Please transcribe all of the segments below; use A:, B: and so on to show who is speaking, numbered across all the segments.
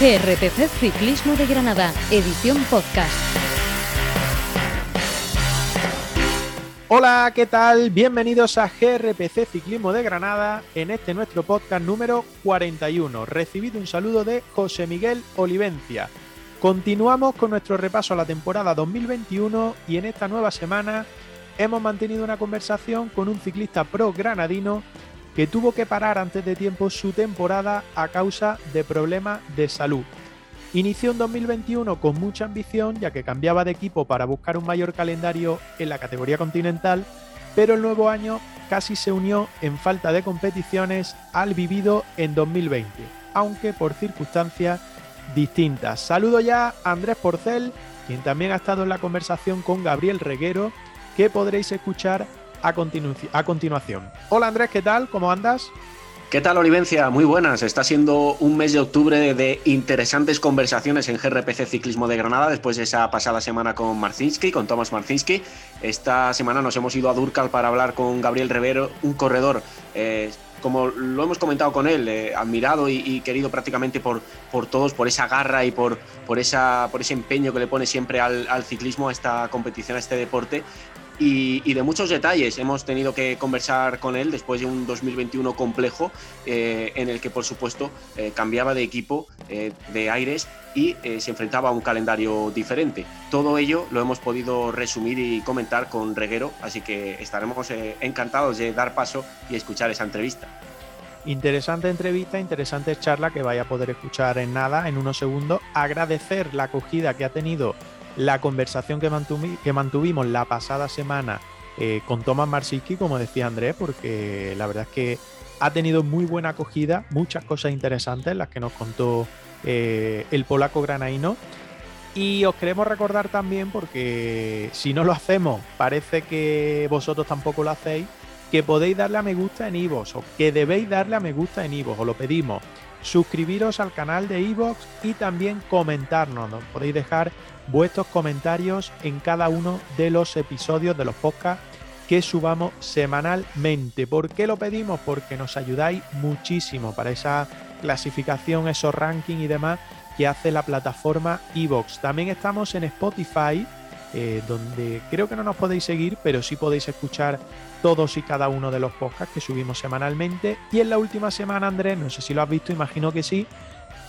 A: GRPC Ciclismo de Granada, edición podcast.
B: Hola, ¿qué tal? Bienvenidos a GRPC Ciclismo de Granada en este nuestro podcast número 41. Recibido un saludo de José Miguel Olivencia. Continuamos con nuestro repaso a la temporada 2021 y en esta nueva semana hemos mantenido una conversación con un ciclista pro granadino que tuvo que parar antes de tiempo su temporada a causa de problemas de salud. Inició en 2021 con mucha ambición ya que cambiaba de equipo para buscar un mayor calendario en la categoría continental, pero el nuevo año casi se unió en falta de competiciones al vivido en 2020, aunque por circunstancias distintas. Saludo ya a Andrés Porcel, quien también ha estado en la conversación con Gabriel Reguero, que podréis escuchar a, continuación. Hola Andrés, ¿qué tal? ¿Cómo andas?
C: ¿Qué tal, Olivencia? Muy buenas. Está siendo un mes de octubre de interesantes conversaciones en GRPC Ciclismo de Granada después de esa pasada semana con Marcinski, con Tomás Marcinski. Esta semana nos hemos ido a Durcal para hablar con Gabriel Rivero, un corredor, eh, como lo hemos comentado con él, eh, admirado y, querido prácticamente por, por todos, por esa garra y por, por, esa, por ese empeño que le pone siempre al, al ciclismo, a esta competición, a este deporte y, de muchos detalles. Hemos tenido que conversar con él después de un 2021 complejo eh, en el que, por supuesto, eh, cambiaba de equipo, eh, de aires y se enfrentaba a un calendario diferente. Todo ello lo hemos podido resumir y comentar con Reguero, así que estaremos encantados de dar paso y escuchar esa entrevista.
B: Interesante entrevista, interesante charla que vaya a poder escuchar en nada, en unos segundos. Agradecer la acogida que ha tenido la conversación que, mantuvimos la pasada semana eh, con Tomás Marsiski, como decía Andrés, porque la verdad es que ha tenido muy buena acogida, muchas cosas interesantes las que nos contó eh, el polaco granaíno. Y os queremos recordar también, porque si no lo hacemos, parece que vosotros tampoco lo hacéis, que podéis darle a me gusta en iVoox o que debéis darle a me gusta en iVoox, os lo pedimos. Suscribiros al canal de iVoox y también comentarnos. Nos podéis dejar vuestros comentarios en cada uno de los episodios de los podcasts que subamos semanalmente. ¿Por qué lo pedimos? Porque nos ayudáis muchísimo para esa clasificación, esos rankings y demás que hace la plataforma Evox. También estamos en Spotify, eh, donde creo que no nos podéis seguir, pero sí podéis escuchar todos y cada uno de los podcasts que subimos semanalmente. Y en la última semana, Andrés, no sé si lo has visto, imagino que sí,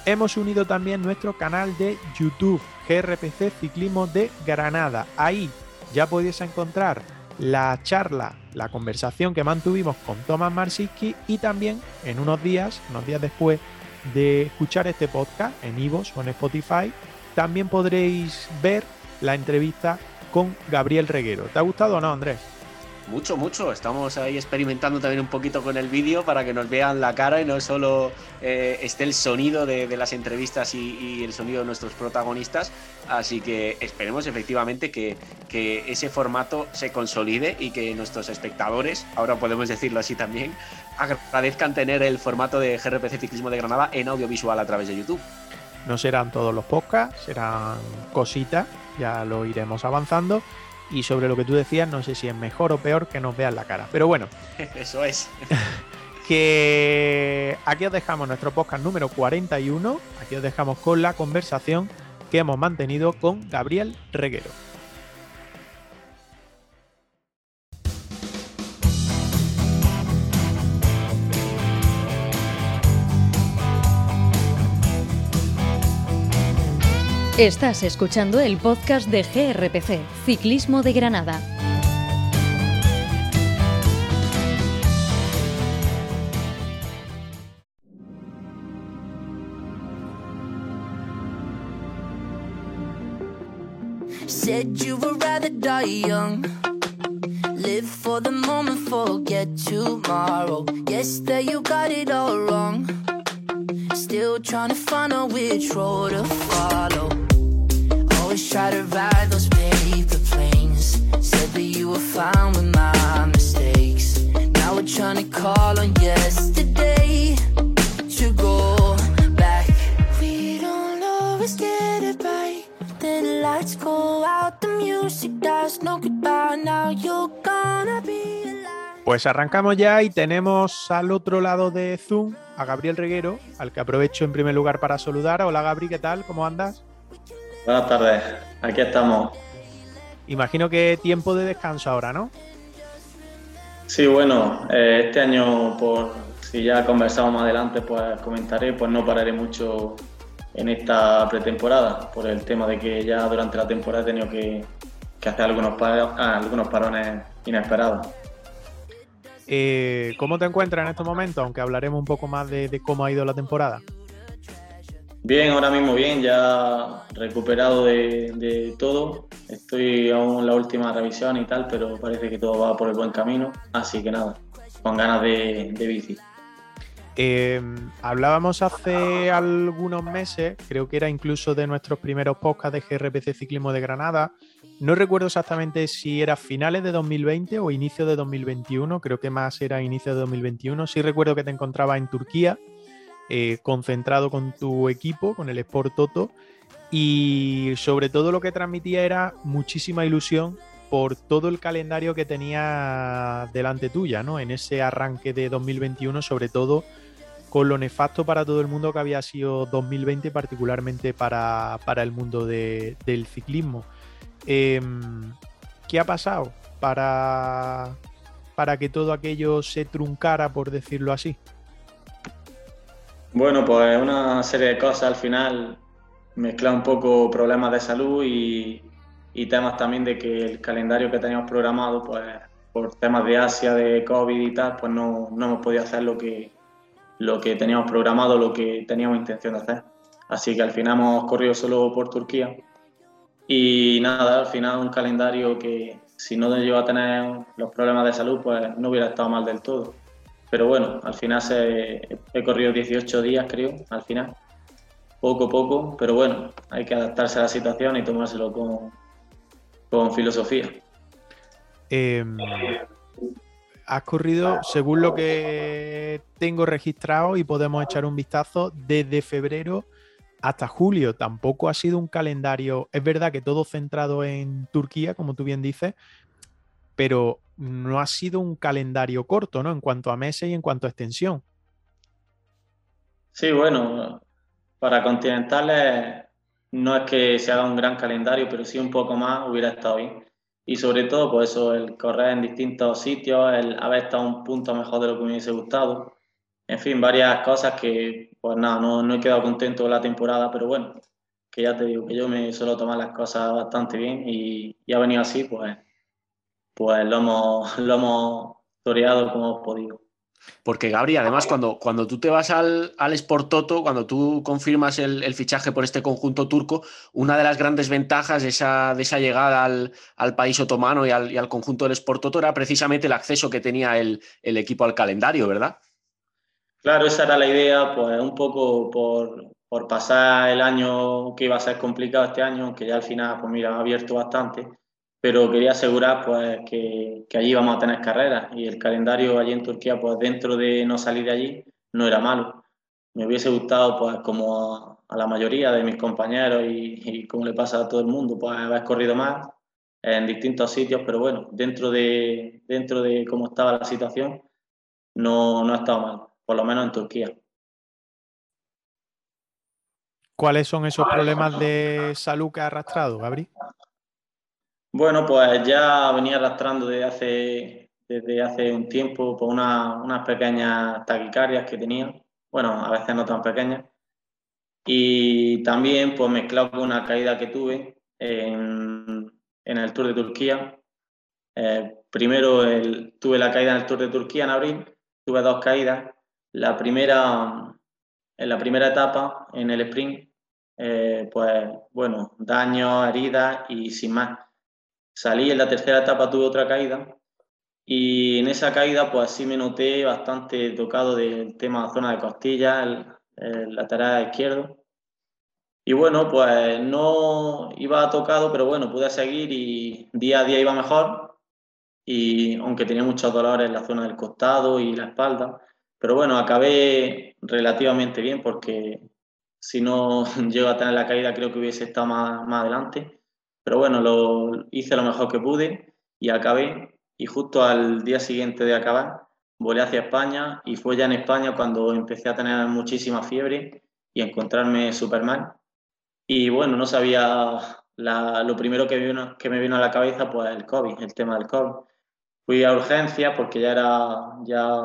B: hemos unido también nuestro canal de YouTube, GRPC Ciclismo de Granada. Ahí ya podéis encontrar la charla, la conversación que mantuvimos con Tomás Marsiski y también en unos días, unos días después de escuchar este podcast en Ivos o en Spotify, también podréis ver la entrevista con Gabriel Reguero. ¿Te ha gustado o no, Andrés?
C: Mucho, mucho. Estamos ahí experimentando también un poquito con el vídeo para que nos vean la cara y no solo eh, esté el sonido de, las entrevistas y, el sonido de nuestros protagonistas. Así que esperemos efectivamente que, ese formato se consolide y que nuestros espectadores, ahora podemos decirlo así también, agradezcan tener el formato de GRPC Ciclismo de Granada en audiovisual a través de YouTube.
B: No serán todos los podcasts, serán cositas, ya lo iremos avanzando y sobre lo que tú decías, no sé si es mejor o peor que nos vean la cara. Pero bueno.
C: Eso es.
B: que aquí os dejamos nuestro podcast número 41. Aquí os dejamos con la conversación que hemos mantenido con Gabriel Reguero.
A: Estás escuchando el podcast de GRPC, Ciclismo de Granada. Said you would rather die young. Live for the moment, forget tomorrow. Guess that you got it all wrong. Still trying to find out which road to follow. Try to ride those planes. That you with my mistakes. Now we're trying to call on to go back. We don't always get the lights go out, the music no. Now you're gonna be.
B: Pues arrancamos ya y tenemos al otro lado de Zoom a Gabriel Reguero, al que aprovecho en primer lugar para saludar. Hola Gabri, ¿qué tal? ¿Cómo andas?
D: Buenas tardes, aquí estamos.
B: Imagino que tiempo de descanso ahora, ¿no?
D: Sí, bueno, eh, este año, por si ya conversamos más adelante, pues comentaré, pues no pararé mucho en esta pretemporada, por el tema de que ya durante la temporada he tenido que, hacer algunos, ah, algunos parones inesperados.
B: Eh, ¿Cómo te encuentras en estos momentos? Aunque hablaremos un poco más de, cómo ha ido la temporada.
D: Bien, ahora mismo bien, ya recuperado de, todo. Estoy aún en la última revisión y tal, pero parece que todo va por el buen camino. Así que nada, con ganas de, bici.
B: Em, hablábamos hace algunos meses, creo que era incluso de nuestros primeros podcasts de GRPC Ciclismo de Granada, no recuerdo exactamente si era finales de 2020 o inicio de 2021, creo que más era inicio de 2021. Sí recuerdo que te encontrabas en Turquía, eh, concentrado con tu equipo, con el Sport Toto, y sobre todo lo que transmitía era muchísima ilusión por todo el calendario que tenía delante tuya, ¿no? En ese arranque de 2021, sobre todo con lo nefasto para todo el mundo que había sido 2020, particularmente para, el mundo del ciclismo. Em, ¿Qué ha pasado para, para que todo aquello se truncara, por decirlo así?
D: Bueno, pues una serie de cosas al final mezcla un poco problemas de salud y, temas también de que el calendario que teníamos programado, pues por temas de Asia, de COVID y tal, pues no, no hemos podido hacer lo que, lo que teníamos programado, lo que teníamos intención de hacer. Así que al final hemos corrido solo por Turquía y nada, al final un calendario que si no llego a tener los problemas de salud, pues no hubiera estado mal del todo. Pero bueno, al final he corrido 18 días, creo, al final. Poco a poco, pero bueno, hay que adaptarse a la situación y tomárselo con, con filosofía.
B: Em, has corrido, según lo que tengo registrado y podemos echar un vistazo, desde febrero hasta julio tampoco ha sido un calendario, es verdad que todo centrado en Turquía, como tú bien dices, pero no ha sido un calendario corto, ¿no? En cuanto a meses y en cuanto a extensión.
D: Sí, bueno, para continentales no es que se haga un gran calendario, pero sí un poco más hubiera estado bien. Y sobre todo, pues eso, el correr en distintos sitios, el haber estado un punto mejor de lo que me hubiese gustado en fin, varias cosas que, pues nada, no, he quedado contento con la temporada, pero bueno, que ya te digo que yo me suelo tomar las cosas bastante bien y, ha venido así, pues, pues lo hemos, lo hemos toreado como hemos podido.
C: Porque Gabri, además, cuando, cuando tú te vas al, al Sport Toto, cuando tú confirmas el, fichaje por este conjunto turco, una de las grandes ventajas de esa, de esa llegada al, país otomano y al, conjunto del Sport Toto era precisamente el acceso que tenía el, el equipo al calendario, ¿verdad?
D: Claro, esa era la idea, pues un poco por, pasar el año que iba a ser complicado este año, que ya al final, pues mira, ha abierto bastante, pero quería asegurar pues que, allí íbamos a tener carreras y el calendario allí en Turquía, pues dentro de no salir de allí, no era malo. Me hubiese gustado, pues como a, la mayoría de mis compañeros y, y, como le pasa a todo el mundo, pues haber corrido más en distintos sitios, pero bueno, dentro de, dentro de cómo estaba la situación, no, no ha estado mal por lo menos en Turquía.
B: ¿Cuáles son esos problemas de salud que ha arrastrado, Gabri?
D: Bueno, pues ya venía arrastrando desde hace, desde hace un tiempo por unas pequeñas taquicardias que tenía, bueno, a veces no tan pequeñas, y también pues mezclado con una caída que tuve en, el Tour de Turquía. Eh, primero tuve la caída en el Tour de Turquía en abril, tuve dos caídas la primera, en la primera etapa, en el sprint, eh, pues bueno, daño, heridas y sin más. Salí en la tercera etapa, tuve otra caída y en esa caída pues sí me noté bastante tocado del tema de zona de costillas, el, el lateral izquierdo. Y bueno, pues no iba tocado, pero bueno, pude seguir y día a día iba mejor. Y aunque tenía muchos dolores en la zona del costado y la espalda, pero bueno, acabé relativamente bien porque si no llego a tener la caída creo que hubiese estado más, más adelante. Pero bueno, lo hice lo mejor que pude y acabé. Y justo al día siguiente de acabar volé hacia España y fue ya en España cuando empecé a tener muchísima fiebre y encontrarme súper mal. Y bueno, no sabía, lo primero que, vino, que me vino a la cabeza, pues el COVID, el tema del COVID. Fui a urgencia porque ya era, ya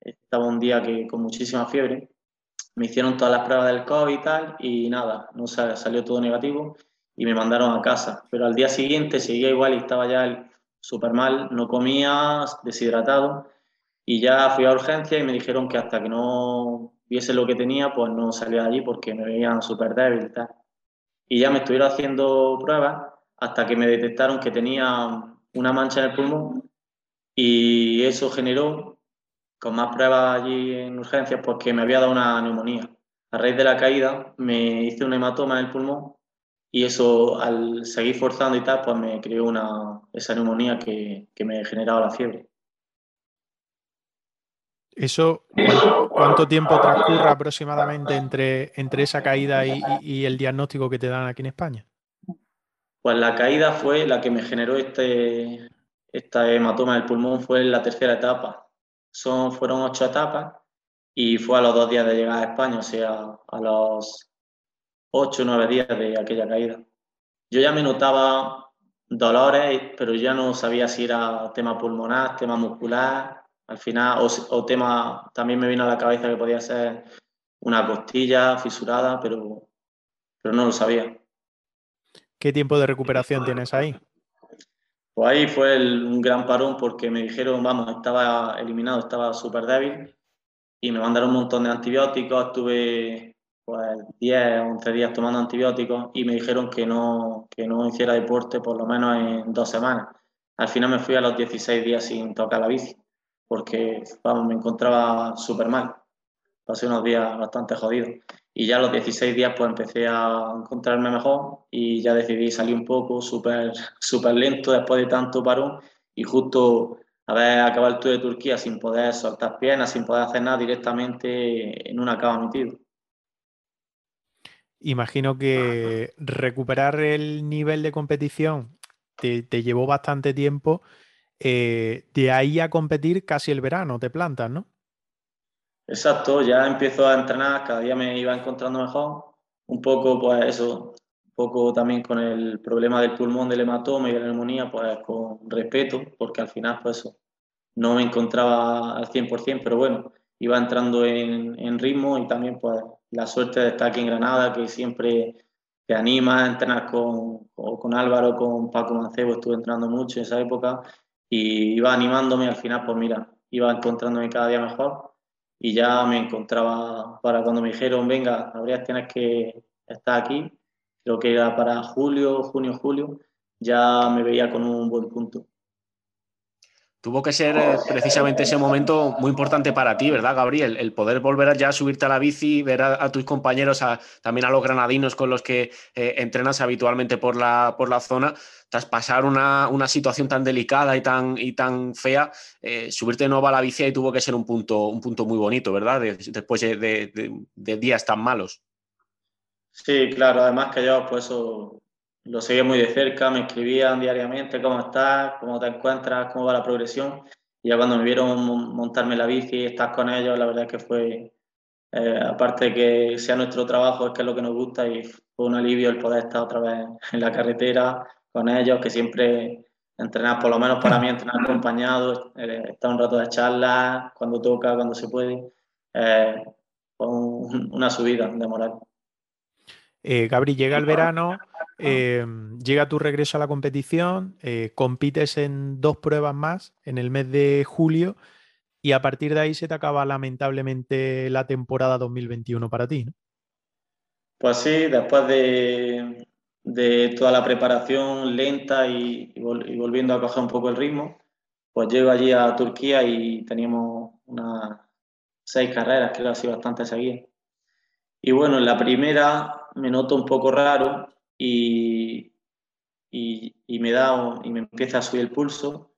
D: estaba un día que con muchísima fiebre. Me hicieron todas las pruebas del COVID y tal, y nada, no salió todo negativo y me mandaron a casa. Pero al día siguiente seguía igual y estaba ya súper mal, no comía, deshidratado. Y ya fui a urgencia y me dijeron que hasta que no viese lo que tenía, pues no salía de allí porque me veían súper débil y ya me estuvieron haciendo pruebas hasta que me detectaron que tenía una mancha en el pulmón y eso generó, con más pruebas allí en urgencias, pues que me había dado una neumonía. A raíz de la caída me hice un hematoma en el pulmón y eso al seguir forzando y tal, pues me creó una, esa neumonía que, que me generaba la fiebre.
B: ¿Eso cuánto tiempo transcurre aproximadamente entre, entre esa caída y, y, el diagnóstico que te dan aquí en España?
D: Pues la caída fue la que me generó este, esta hematoma del pulmón, fue en la tercera etapa. Son, fueron ocho etapas y fue a los dos días de llegar a España, o sea, a los ocho o nueve días de aquella caída. Yo ya me notaba dolores, pero ya no sabía si era tema pulmonar, tema muscular, al final, o, tema, también me vino a la cabeza que podía ser una costilla fisurada, pero, pero no lo sabía.
B: ¿Qué tiempo de recuperación tienes ahí?
D: Pues ahí fue un gran parón porque me dijeron, vamos, estaba eliminado, estaba súper débil y me mandaron un montón de antibióticos, estuve pues 10, 11 días tomando antibióticos y me dijeron que no, que no hiciera deporte por lo menos en dos semanas. Al final me fui a los 16 días sin tocar la bici porque vamos, me encontraba súper mal. Pasé unos días bastante jodidos. Y ya a los 16 días pues empecé a encontrarme mejor y ya decidí salir un poco súper super lento después de tanto parón y justo haber acabado el Tour de Turquía sin poder soltar piernas, sin poder hacer nada directamente en una cama metido.
B: Imagino que recuperar el nivel de competición te, llevó bastante tiempo. Eh, de ahí a competir casi el verano, te plantas, ¿no?
D: Exacto, ya empiezo a entrenar, cada día me iba encontrando mejor. Un poco, pues eso, un poco también con el problema del pulmón, del hematoma y de la neumonía, pues con respeto, porque al final, pues eso, no me encontraba al 100%, pero bueno, iba entrando en, en ritmo y también, pues, la suerte de estar aquí en Granada, que siempre te anima a entrenar con, con Álvaro, con Paco Mancebo, estuve entrenando mucho en esa época y iba animándome al final, pues mira, iba encontrándome cada día mejor y ya me encontraba para cuando me dijeron, venga, habría tienes que estar aquí, creo que era para julio, junio, julio, ya me veía con un buen punto.
C: Tuvo que ser eh, precisamente ese momento muy importante para ti, ¿verdad, Gabriel? El poder volver ya a subirte a la bici, ver a, tus compañeros, también a los granadinos con los que eh, entrenas habitualmente por la, por la zona, tras pasar una, situación tan delicada y tan, y tan fea, eh, subirte de nuevo a la bici y tuvo que ser un punto, un punto muy bonito, ¿verdad? después de, días tan malos.
D: Sí, claro, además que yo pues eso lo seguía muy de cerca, me escribían diariamente cómo estás, cómo te encuentras, cómo va la progresión. Y ya cuando me vieron montarme la bici y estar con ellos, la verdad es que fue, eh, aparte de que sea nuestro trabajo, es que es lo que nos gusta y fue un alivio el poder estar otra vez en la carretera con ellos, que siempre entrenar, por lo menos para mí, entrenar acompañado, eh, estar un rato de charla, cuando toca, cuando se puede, eh, fue una subida de moral.
B: Eh, Gabri, llega el verano, em, llega tu regreso a la competición, eh, compites en dos pruebas más en el mes de julio y a partir de ahí se te acaba lamentablemente la temporada 2021 para ti. ¿no?
D: Pues sí, después de, toda la preparación lenta y, volviendo a coger un poco el ritmo, pues llego allí a Turquía y teníamos unas seis carreras, que era así bastante seguidas. Y bueno, en la primera me noto un poco raro y, y, me da y me empieza a subir el pulso.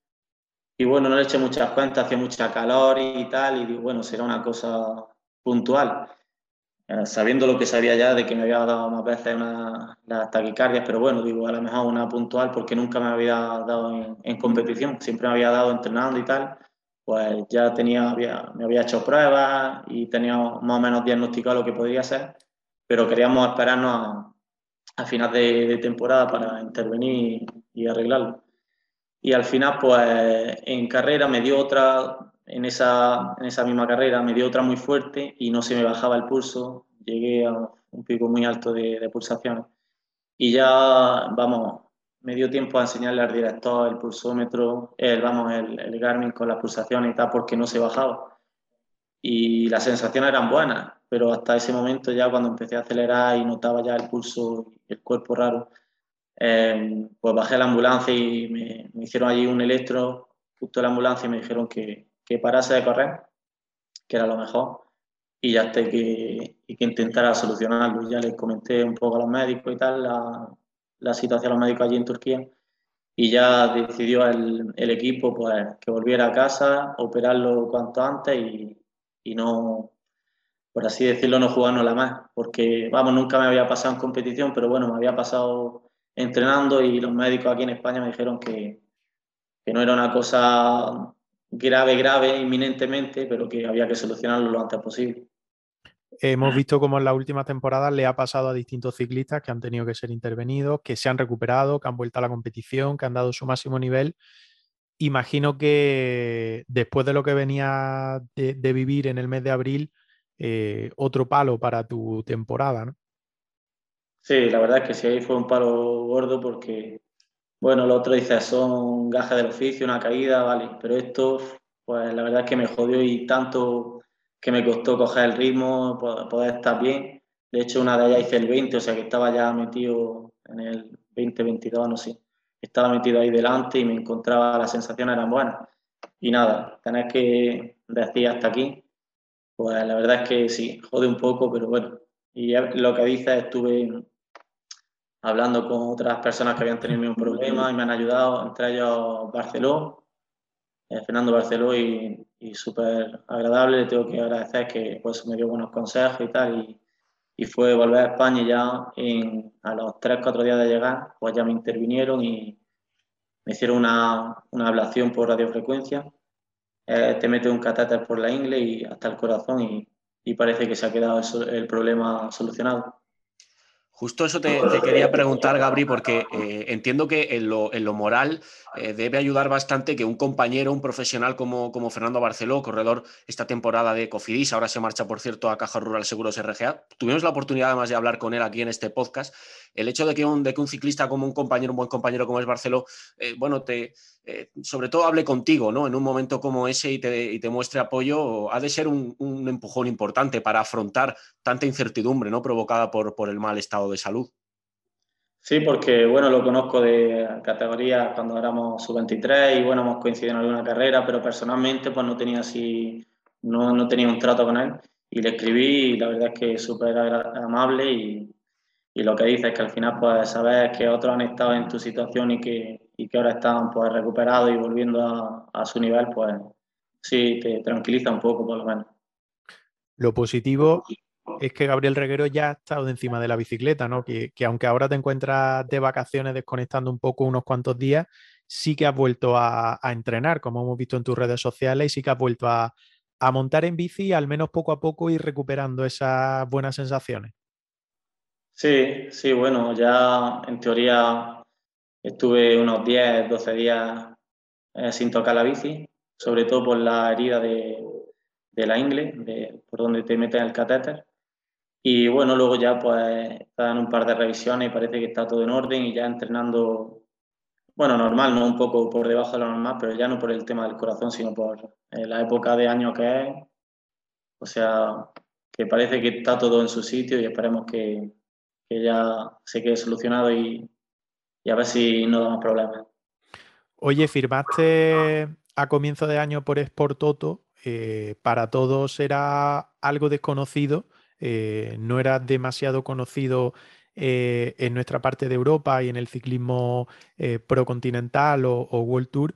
D: Y bueno, no le eché muchas cuentas, hacía mucha calor y tal, y digo, bueno, será una cosa puntual. Eh, sabiendo lo que sabía ya de que me había dado más veces una, las taquicardias, pero bueno, digo, a lo mejor una puntual porque nunca me había dado en, competición, siempre me había dado entrenando y tal, pues ya tenía, me había hecho pruebas y tenía más o menos diagnosticado lo que podría ser, pero queríamos esperarnos a, final de, temporada para intervenir y, arreglarlo. Y al final, pues en carrera me dio otra, en esa, en esa misma carrera me dio otra muy fuerte y no se me bajaba el pulso, llegué a un pico muy alto de, de pulsaciones. Y ya, vamos, me dio tiempo a enseñarle al director el pulsómetro, el, vamos, el, el Garmin con las pulsaciones y tal, porque no se bajaba. Y las sensaciones eran buenas, pero hasta ese momento ya cuando empecé a acelerar y notaba ya el pulso el cuerpo raro, eh, pues bajé a la ambulancia y me, me, hicieron allí un electro justo en la ambulancia y me dijeron que, que parase de correr, que era lo mejor, y ya hasta que, y que intentara solucionarlo. Ya les comenté un poco a los médicos y tal, la, la situación de los médicos allí en Turquía y ya decidió el, el, equipo pues que volviera a casa, operarlo cuanto antes y, y, no, por así decirlo, no jugarnos la más, porque vamos, nunca me había pasado en competición, pero bueno, me había pasado entrenando y los médicos aquí en España me dijeron que, que no era una cosa grave, grave, inminentemente, pero que había que solucionarlo lo antes posible.
B: Hemos visto cómo en las últimas temporadas le ha pasado a distintos ciclistas que han tenido que ser intervenidos, que se han recuperado, que han vuelto a la competición, que han dado su máximo nivel. Imagino que después de lo que venía de vivir en el mes de abril, eh, otro palo para tu temporada, ¿no?
D: Sí, la verdad es que sí, ahí fue un palo gordo porque, bueno, lo otro dice, son gajas del oficio, una caída, vale, pero esto, pues la verdad es que me jodió y tanto que me costó coger el ritmo, poder estar bien. De hecho, una de ellas hice el 20, o sea que estaba ya metido en el 20-22, no sé. Estaba metido ahí delante y me encontraba, las sensaciones eran buenas. Y nada, tener que decir hasta aquí, pues la verdad es que sí, jode un poco, pero bueno. Y lo que dice, estuve hablando con otras personas que habían tenido el mismo problema y me han ayudado, entre ellos Barceló, eh, Fernando Barceló y y súper agradable. Le tengo que agradecer que pues, me dio buenos consejos y tal. Y, y fue volver a España ya en, a los 3-4 días de llegar, pues ya me intervinieron y me hicieron una, una ablación por radiofrecuencia. Eh, te mete un catéter por la ingle y hasta el corazón y, parece que se ha quedado el problema solucionado.
C: Justo eso te, te quería preguntar, Gabri, porque eh, entiendo que en lo, en lo moral eh, debe ayudar bastante que un compañero, un profesional como, como Fernando Barceló, corredor esta temporada de Cofidis, ahora se marcha, por cierto, a Caja Rural Seguros RGA. Tuvimos la oportunidad además de hablar con él aquí en este podcast. El hecho de que un, de que un ciclista como un compañero, un buen compañero como es Barceló, eh, bueno, te, eh, sobre todo hable contigo, ¿no? En un momento como ese y te, y te muestre apoyo, ha de ser un, un, empujón importante para afrontar tanta incertidumbre, ¿no? Provocada por, por el mal estado de salud.
D: Sí, porque bueno, lo conozco de categoría cuando éramos sub-23 y bueno, hemos coincidido en alguna carrera, pero personalmente pues no tenía así, no, no tenía un trato con él y le escribí y la verdad es que es súper amable y, y, lo que dice es que al final pues saber que otros han estado en tu situación y que, y que ahora están pues recuperados y volviendo a, a su nivel, pues sí, te tranquiliza un poco por lo menos.
B: Lo positivo es que Gabriel Reguero ya ha estado encima de la bicicleta, ¿no? Que, que, aunque ahora te encuentras de vacaciones desconectando un poco unos cuantos días, sí que has vuelto a, entrenar, como hemos visto en tus redes sociales, y sí que has vuelto a, montar en bici, al menos poco a poco ir recuperando esas buenas sensaciones.
D: Sí, sí, bueno, ya en teoría estuve unos 10, 12 días eh, sin tocar la bici, sobre todo por la herida de, de la ingle, de, por donde te meten el catéter. Y bueno, luego ya pues están un par de revisiones y parece que está todo en orden y ya entrenando, bueno, normal, no un poco por debajo de lo normal, pero ya no por el tema del corazón, sino por eh, la época de año que es. O sea, que parece que está todo en su sitio y esperemos que, que ya se quede solucionado y, y, a ver si no da más problemas.
B: Oye, firmaste a comienzo de año por Sport Toto. Eh, para todos era algo desconocido eh, no era demasiado conocido eh, en nuestra parte de Europa y en el ciclismo eh, procontinental o, World Tour.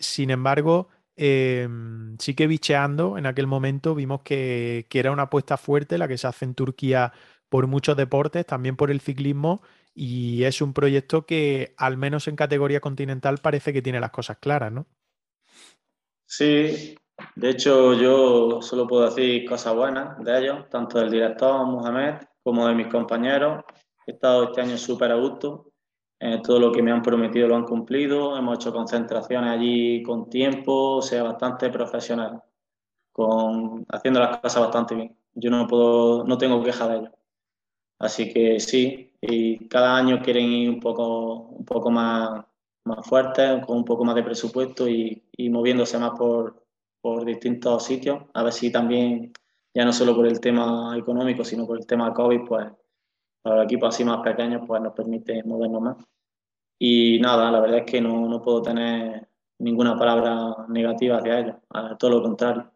B: Sin embargo, em, sí que bicheando en aquel momento vimos que, que, era una apuesta fuerte la que se hace en Turquía por muchos deportes, también por el ciclismo, y es un proyecto que al menos en categoría continental parece que tiene las cosas claras, ¿no?
D: Sí, de hecho yo solo puedo decir cosas buenas de ellos, tanto del director Mohamed como de mis compañeros. He estado este año súper a gusto. Eh, todo lo que me han prometido lo han cumplido. Hemos hecho concentraciones allí con tiempo, o sea, bastante profesional, con, haciendo las cosas bastante bien. Yo no puedo, no tengo queja de ellos. Así que sí, y cada año quieren ir un poco, un poco más, más fuertes, con un poco más de presupuesto y, y moviéndose más por, por distintos sitios, a ver si también, ya no solo por el tema económico, sino por el tema COVID, pues para los equipos así más pequeños, pues nos permite movernos más. Y nada, la verdad es que no, no puedo tener ninguna palabra negativa hacia ellos, todo lo contrario.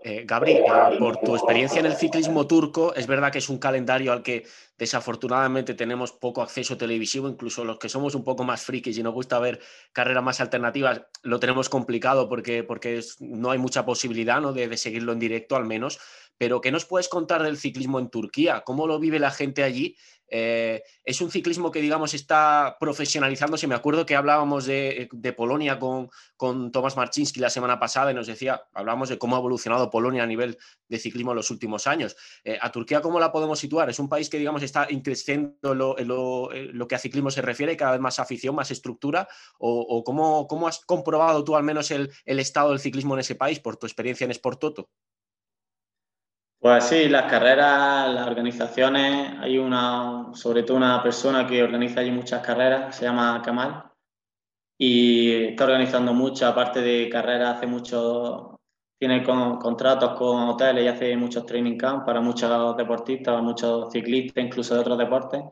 C: Eh, Gabri, eh, por tu experiencia en el ciclismo turco, es verdad que es un calendario al que desafortunadamente tenemos poco acceso televisivo, incluso los que somos un poco más frikis y nos gusta ver carreras más alternativas, lo tenemos complicado porque, porque no hay mucha posibilidad ¿no? de, de, seguirlo en directo al menos. Pero, ¿qué nos puedes contar del ciclismo en Turquía? ¿Cómo lo vive la gente allí? Eh, es un ciclismo que, digamos, está profesionalizándose. Me acuerdo que hablábamos de, Polonia con, con Tomás Marczynski la semana pasada y nos decía, hablábamos de cómo ha evolucionado Polonia a nivel de ciclismo en los últimos años. Eh, ¿A Turquía cómo la podemos situar? Es un país que, digamos, está increciendo lo, lo, lo, que a ciclismo se refiere, cada vez más afición, más estructura. ¿O, cómo, cómo, has comprobado tú al menos el, el, estado del ciclismo en ese país por tu experiencia en Sport Toto?
D: Pues sí, las carreras, las organizaciones, hay una, sobre todo una persona que organiza allí muchas carreras, se llama Kamal, y está organizando muchas, aparte de carreras, hace mucho, tiene contratos con hoteles y hace muchos training camps para muchos deportistas, muchos ciclistas, incluso de otros deportes,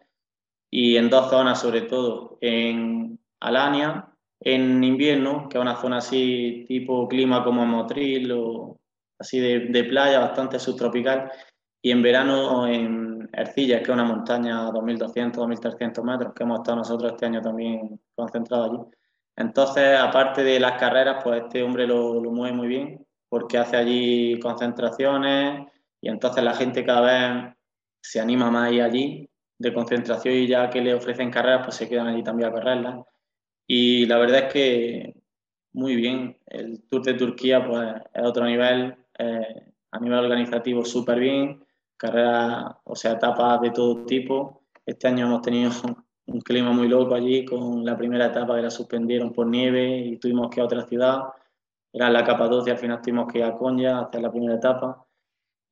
D: y en dos zonas sobre todo, en Alania, en invierno, que es una zona así tipo clima como Motril o así de, playa, bastante subtropical, y en verano en Ercilla, que es una montaña a 2.200, 2.300 metros, que hemos estado nosotros este año también concentrados allí. Entonces, aparte de las carreras, pues este hombre lo, lo mueve muy bien, porque hace allí concentraciones y entonces la gente cada vez se anima más a ir allí de concentración y ya que le ofrecen carreras, pues se quedan allí también a correrlas. Y la verdad es que muy bien, el Tour de Turquía pues es otro nivel, eh, a nivel organizativo súper bien, carreras, o sea, etapas de todo tipo. Este año hemos tenido un clima muy loco allí, con la primera etapa que la suspendieron por nieve y tuvimos que ir a otra ciudad. Era la capa 12 al final tuvimos que ir a Konya a hacer la primera etapa.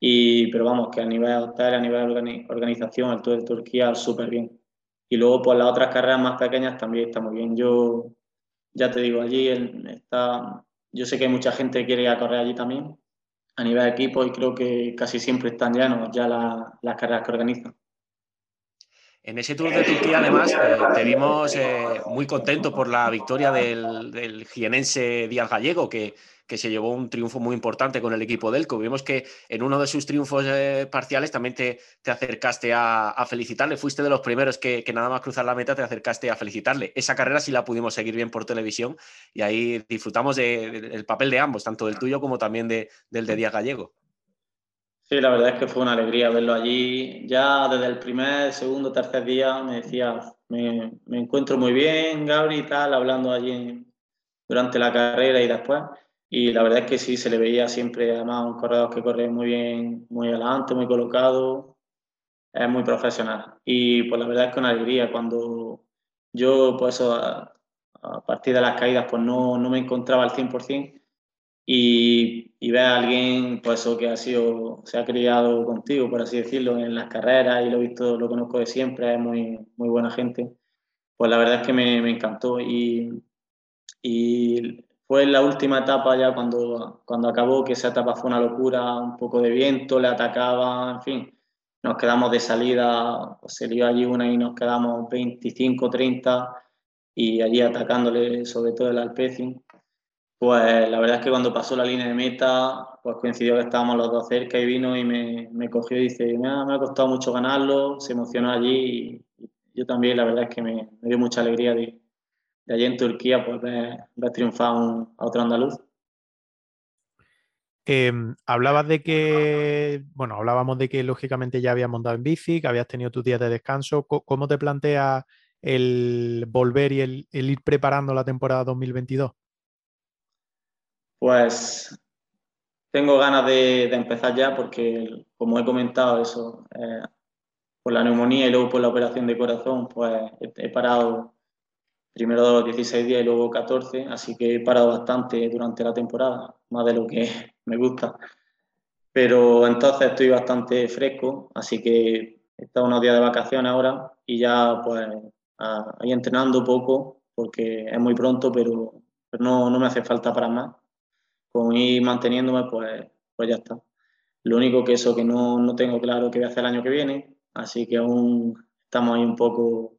D: Y, pero vamos, que a nivel hotel, a nivel organización, el Tour de Turquía, súper bien. Y luego, pues las otras carreras más pequeñas también está muy bien. Yo, ya te digo, allí está, yo sé que mucha gente quiere ir a correr allí también, a nivel de equipo y creo que casi siempre están llanos ya las carreras que organizan.
C: En ese Tour de Turquía, además, eh, te vimos eh, muy contento por la victoria del, del jienense Díaz Gallego, que, que, se llevó un triunfo muy importante con el equipo Delco. Vimos que en uno de sus triunfos eh, parciales también te, te acercaste a, a, felicitarle. Fuiste de los primeros que, que, nada más cruzar la meta te acercaste a felicitarle. Esa carrera sí la pudimos seguir bien por televisión y ahí disfrutamos del de, de, papel de ambos, tanto del tuyo como también de, del de Díaz Gallego.
D: Sí, la verdad es que fue una alegría verlo allí. Ya desde el primer, segundo, tercer día me decía, me, me encuentro muy bien, Gabri y tal, hablando allí durante la carrera y después. Y la verdad es que sí, se le veía siempre, además, un corredor que corre muy bien, muy adelante, muy colocado, es muy profesional. Y pues la verdad es que una alegría cuando yo, pues a, a partir de las caídas, pues no, no me encontraba al 100%, y, y ver a alguien pues que ha sido se ha criado contigo por así decirlo en las carreras y lo he visto lo conozco de siempre es muy muy buena gente pues la verdad es que me, me encantó y, y fue la última etapa ya cuando cuando acabó que esa etapa fue una locura un poco de viento le atacaba en fin nos quedamos de salida pues se allí una y nos quedamos 25 30 y allí atacándole sobre todo el Alpecin. Pues la verdad es que cuando pasó la línea de meta, pues coincidió que estábamos los dos cerca y vino y me, me cogió y dice, me ha, me ha, costado mucho ganarlo, se emocionó allí y yo también, la verdad es que me, me dio mucha alegría de, de, allí en Turquía pues ver triunfar un, a otro andaluz.
B: Eh, hablabas de que, bueno, hablábamos de que lógicamente ya habías montado en bici, que habías tenido tus días de descanso. ¿Cómo te planteas el volver y el, el ir preparando la temporada 2022?
D: Pues tengo ganas de, empezar ya porque, como he comentado, eso, eh, por la neumonía y luego por la operación de corazón, pues he, parado primero 16 días y luego 14, así que he parado bastante durante la temporada, más de lo que me gusta. Pero entonces estoy bastante fresco, así que he estado unos días de vacaciones ahora y ya pues ahí entrenando poco porque es muy pronto, pero, no, no me hace falta para más con ir manteniéndome, pues, pues ya está. Lo único que eso que no, no tengo claro qué voy a hacer el año que viene, así que aún estamos ahí un poco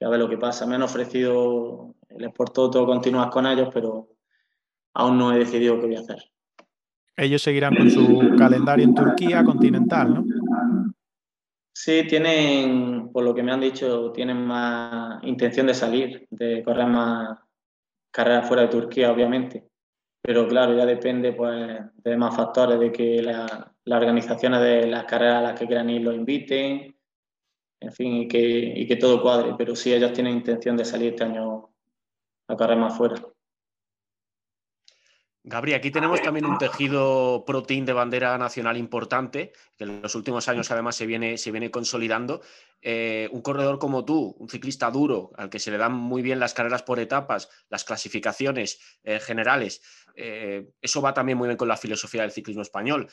D: a ver lo que pasa. Me han ofrecido el Sport todo continuar con ellos, pero aún no he decidido qué voy a hacer.
B: Ellos seguirán con su calendario en Turquía continental, ¿no?
D: Sí, tienen, por lo que me han dicho, tienen más intención de salir, de correr más carreras fuera de Turquía, obviamente pero claro, ya depende pues, de más factores, de que las organizaciones de las carreras a las que quieran ir lo inviten, en fin, y que, y que todo cuadre, pero sí ellos tienen intención de salir este año a correr más fuera.
C: Gabriel, aquí tenemos también un tejido protein de bandera nacional importante, que en los últimos años además se viene, se viene consolidando. Eh, un corredor como tú, un ciclista duro, al que se le dan muy bien las carreras por etapas, las clasificaciones eh, generales, eh, eso va también muy bien con la filosofía del ciclismo español.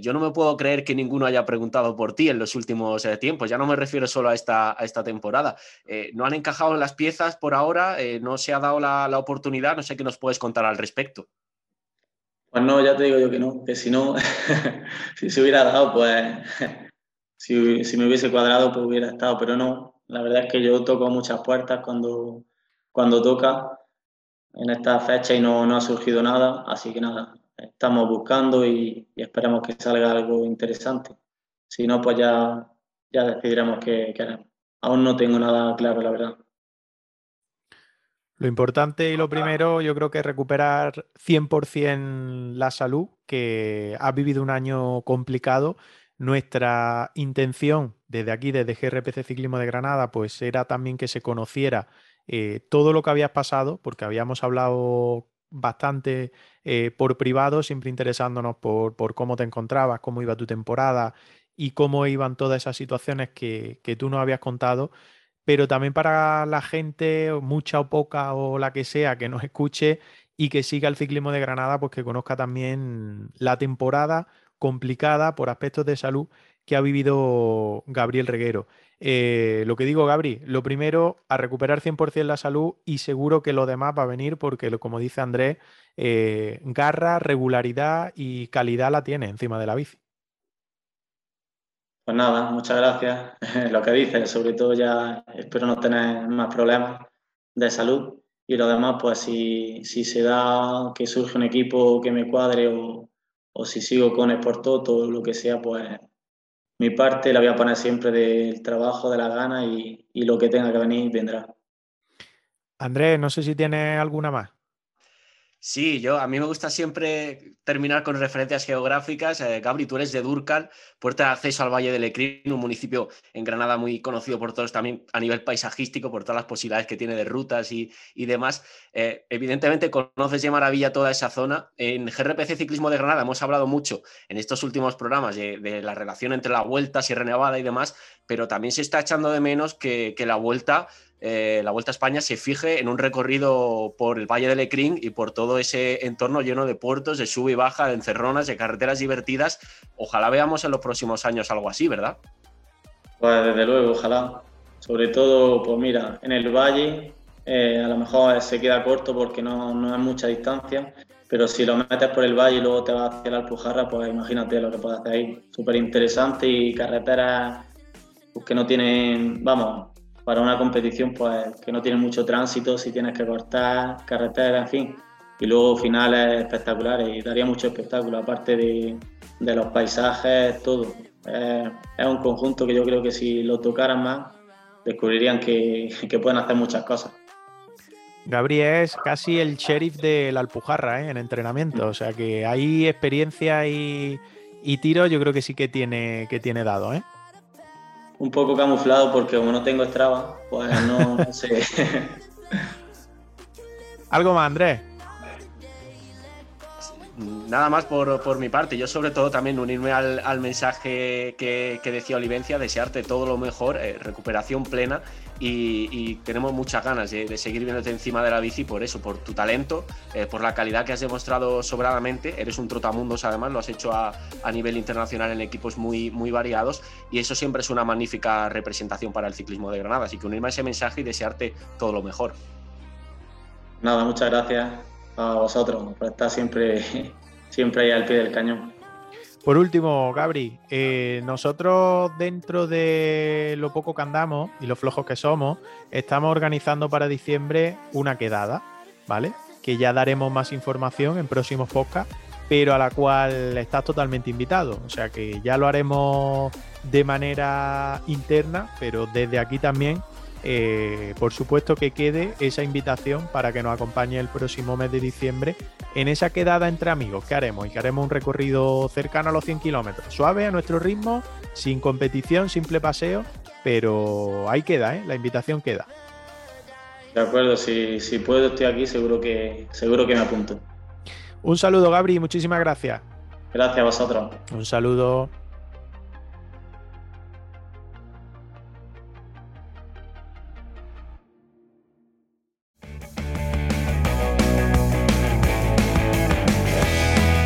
C: yo no me puedo creer que ninguno haya preguntado por ti en los últimos tiempos, ya no me refiero solo a esta, a esta temporada. no han encajado las piezas por ahora, no se ha dado la, la oportunidad, no sé qué nos puedes contar al respecto.
D: Pues no, ya te digo yo que no, que si no, si se hubiera dado, pues si, me hubiese cuadrado, pues hubiera estado, pero no. La verdad es que yo toco muchas puertas cuando, cuando toca en esta fecha y no, no ha surgido nada, así que nada, estamos buscando y, esperemos que salga algo interesante. Si no, pues ya, ya decidiremos qué, qué haremos. Aún no tengo nada claro, la verdad.
B: Lo importante y lo primero, yo creo que es recuperar 100% la salud, que ha vivido un año complicado. Nuestra intención desde aquí, desde GRPC Ciclismo de Granada, pues era también que se conociera eh, todo lo que habías pasado, porque habíamos hablado bastante eh, por privado, siempre interesándonos por, por, cómo te encontrabas, cómo iba tu temporada y cómo iban todas esas situaciones que, que tú nos habías contado. Pero también para la gente, mucha o poca o la que sea, que nos escuche y que siga el ciclismo de Granada, pues que conozca también la temporada complicada por aspectos de salud que ha vivido Gabriel Reguero. Eh, lo que digo, Gabri, lo primero, a recuperar 100% la salud y seguro que lo demás va a venir porque, como dice Andrés, eh, garra, regularidad y calidad la tiene encima de la bici.
D: Pues nada, muchas gracias. lo que dices, sobre todo ya espero no tener más problemas de salud. Y lo demás, pues si, si se da que surge un equipo que me cuadre o, o si sigo con Sportoto o lo que sea, pues mi parte la voy a poner siempre del trabajo, de las ganas y, lo que tenga que venir vendrá.
B: Andrés, no sé si tienes alguna más.
C: Sí, yo a mí me gusta siempre terminar con referencias geográficas. Eh, Gabri, tú eres de Durcal, puerta de acceso al Valle del Lecrín, un municipio en Granada muy conocido por todos también a nivel paisajístico, por todas las posibilidades que tiene de rutas y, demás. Eh, evidentemente conoces de maravilla toda esa zona. En GRPC Ciclismo de Granada hemos hablado mucho en estos últimos programas de, la relación entre la Vuelta, Sierra Nevada y demás, pero también se está echando de menos que la Vuelta eh, la Vuelta a España se fije en un recorrido por el Valle de Lecrín y por todo ese entorno lleno de puertos, de sub y baja, de encerronas, de carreteras divertidas. Ojalá veamos en los próximos años algo así, ¿verdad?
D: Pues desde luego, ojalá. Sobre todo, pues mira, en el Valle eh, a lo mejor se queda corto porque no, no es mucha distancia, pero si lo metes por el Valle y luego te vas hacia la Alpujarra, pues imagínate lo que puedes hacer ahí. Súper interesante y carreteras pues, que no tienen, vamos, para una competición pues que no tiene mucho tránsito, si tienes que cortar carreteras, en fin, y luego finales espectaculares y daría mucho espectáculo, aparte de, de los paisajes, todo. es un conjunto que yo creo que si lo tocaran más, descubrirían que, que pueden hacer muchas cosas.
B: Gabriel es casi el sheriff de la Alpujarra ¿eh? en entrenamiento, o sea que hay experiencia y, y tiro, yo creo que sí que tiene, que tiene dado. ¿eh?
D: Un poco camuflado porque como no tengo Strava, pues no, sé.
B: ¿Algo más, Andrés?
C: nada más por, mi parte. Yo sobre todo también unirme al, mensaje que, decía Olivencia, desearte todo lo mejor, eh, recuperación plena y, tenemos muchas ganas de, seguir viéndote encima de la bici por eso, por tu talento, eh, por la calidad que has demostrado sobradamente. Eres un trotamundos además, lo has hecho a, nivel internacional en equipos muy, muy variados y eso siempre es una magnífica representación para el ciclismo de Granada. Así que unirme a ese mensaje y desearte todo lo mejor.
D: Nada, muchas gracias a vosotros por estar siempre, siempre ahí al pie del cañón.
B: Por último, Gabri, eh, nosotros dentro de lo poco que andamos y lo flojos que somos, estamos organizando para diciembre una quedada, ¿vale? Que ya daremos más información en próximos podcasts, pero a la cual estás totalmente invitado. O sea que ya lo haremos de manera interna, pero desde aquí también eh, por supuesto que quede esa invitación para que nos acompañe el próximo mes de diciembre en esa quedada entre amigos que haremos y que haremos un recorrido cercano a los 100 kilómetros, suave a nuestro ritmo, sin competición, simple paseo, pero ahí queda, ¿eh? la invitación queda.
D: De acuerdo, si, si puedo estoy aquí, seguro que, seguro que me apunto.
B: Un saludo, Gabri, muchísimas gracias.
D: Gracias a vosotros.
B: Un saludo.